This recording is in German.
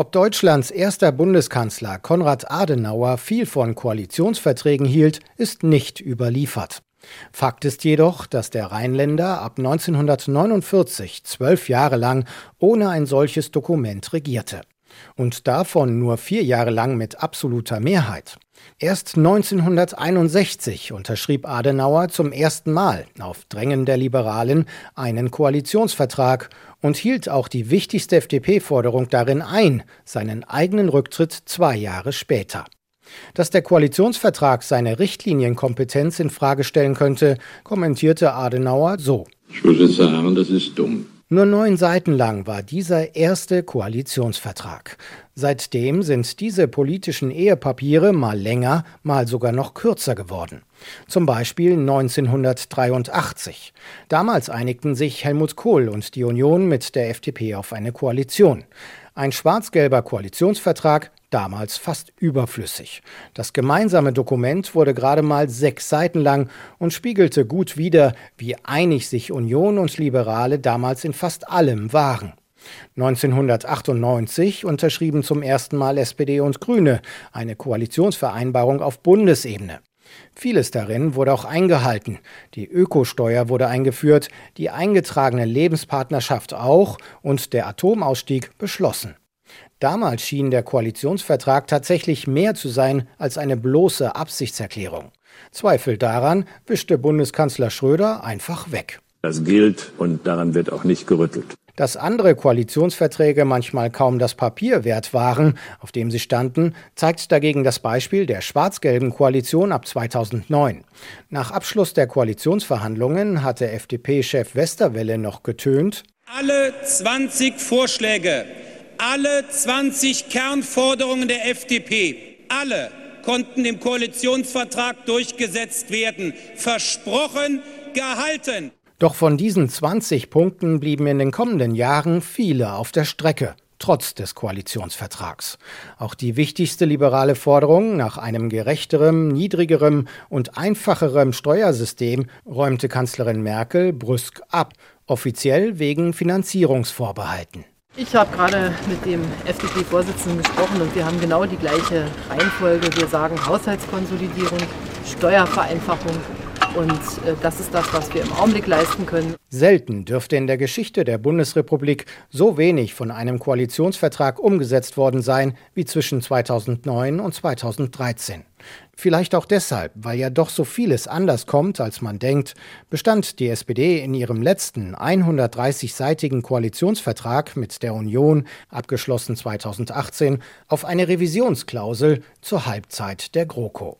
Ob Deutschlands erster Bundeskanzler Konrad Adenauer viel von Koalitionsverträgen hielt, ist nicht überliefert. Fakt ist jedoch, dass der Rheinländer ab 1949 zwölf Jahre lang ohne ein solches Dokument regierte. Und davon nur vier Jahre lang mit absoluter Mehrheit. Erst 1961 unterschrieb Adenauer zum ersten Mal auf Drängen der Liberalen einen Koalitionsvertrag und hielt auch die wichtigste FDP-Forderung darin ein, seinen eigenen Rücktritt zwei Jahre später. Dass der Koalitionsvertrag seine Richtlinienkompetenz in Frage stellen könnte, kommentierte Adenauer so. Ich würde sagen, das ist dumm. Nur neun Seiten lang war dieser erste Koalitionsvertrag. Seitdem sind diese politischen Ehepapiere mal länger, mal sogar noch kürzer geworden. Zum Beispiel 1983. Damals einigten sich Helmut Kohl und die Union mit der FDP auf eine Koalition. Ein schwarz-gelber Koalitionsvertrag, damals fast überflüssig. Das gemeinsame Dokument wurde gerade mal sechs Seiten lang und spiegelte gut wider, wie einig sich Union und Liberale damals in fast allem waren. 1998 unterschrieben zum ersten Mal SPD und Grüne eine Koalitionsvereinbarung auf Bundesebene. Vieles darin wurde auch eingehalten. Die Ökosteuer wurde eingeführt, die eingetragene Lebenspartnerschaft auch und der Atomausstieg beschlossen. Damals schien der Koalitionsvertrag tatsächlich mehr zu sein als eine bloße Absichtserklärung. Zweifel daran wischte Bundeskanzler Schröder einfach weg. Das gilt und daran wird auch nicht gerüttelt. Dass andere Koalitionsverträge manchmal kaum das Papier wert waren, auf dem sie standen, zeigt dagegen das Beispiel der schwarz-gelben Koalition ab 2009. Nach Abschluss der Koalitionsverhandlungen hatte FDP-Chef Westerwelle noch getönt, alle 20 Vorschläge alle 20 Kernforderungen der FDP, alle konnten im Koalitionsvertrag durchgesetzt werden. Versprochen, gehalten. Doch von diesen 20 Punkten blieben in den kommenden Jahren viele auf der Strecke trotz des Koalitionsvertrags. Auch die wichtigste liberale Forderung nach einem gerechteren, niedrigerem und einfacherem Steuersystem räumte Kanzlerin Merkel brüsk ab, offiziell wegen Finanzierungsvorbehalten. Ich habe gerade mit dem FDP-Vorsitzenden gesprochen und wir haben genau die gleiche Reihenfolge. Wir sagen Haushaltskonsolidierung, Steuervereinfachung und äh, das ist das, was wir im Augenblick leisten können. Selten dürfte in der Geschichte der Bundesrepublik so wenig von einem Koalitionsvertrag umgesetzt worden sein wie zwischen 2009 und 2013. Vielleicht auch deshalb, weil ja doch so vieles anders kommt, als man denkt, bestand die SPD in ihrem letzten 130-seitigen Koalitionsvertrag mit der Union, abgeschlossen 2018, auf eine Revisionsklausel zur Halbzeit der GroKo.